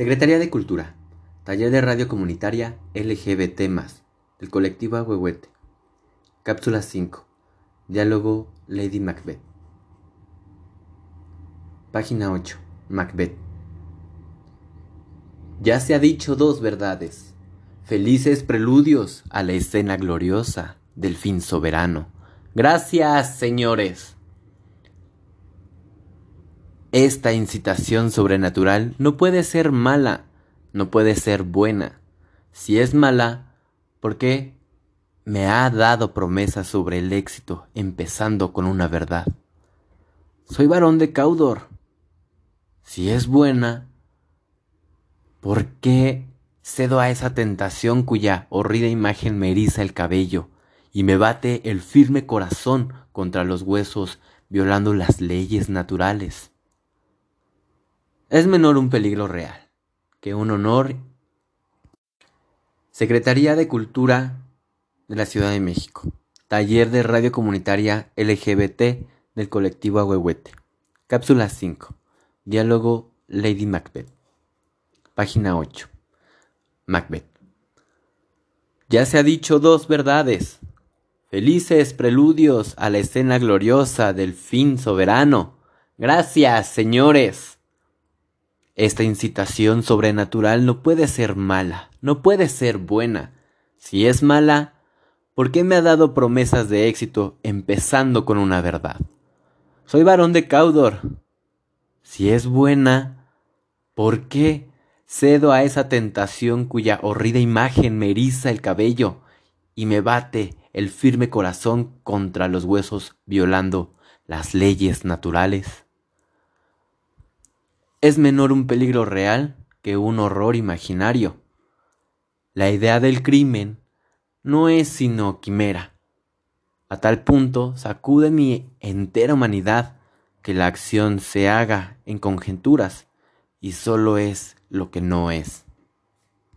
Secretaría de Cultura. Taller de Radio Comunitaria LGBT+, del colectivo Ahuehuete. Cápsula 5. Diálogo Lady Macbeth. Página 8. Macbeth. Ya se ha dicho dos verdades. Felices preludios a la escena gloriosa del fin soberano. Gracias, señores. Esta incitación sobrenatural no puede ser mala, no puede ser buena. Si es mala, ¿por qué me ha dado promesas sobre el éxito, empezando con una verdad? Soy varón de Caudor. Si es buena, ¿por qué cedo a esa tentación cuya horrida imagen me eriza el cabello y me bate el firme corazón contra los huesos, violando las leyes naturales? Es menor un peligro real que un honor. Secretaría de Cultura de la Ciudad de México. Taller de Radio Comunitaria LGBT del colectivo Ahuehuete. Cápsula 5. Diálogo Lady Macbeth. Página 8. Macbeth. Ya se ha dicho dos verdades. Felices preludios a la escena gloriosa del fin soberano. Gracias, señores. Esta incitación sobrenatural no puede ser mala, no puede ser buena. Si es mala, ¿por qué me ha dado promesas de éxito empezando con una verdad? Soy varón de Caudor. Si es buena, ¿por qué cedo a esa tentación cuya horrida imagen me eriza el cabello y me bate el firme corazón contra los huesos violando las leyes naturales? Es menor un peligro real que un horror imaginario. La idea del crimen no es sino quimera. A tal punto sacude mi entera humanidad que la acción se haga en conjeturas y solo es lo que no es.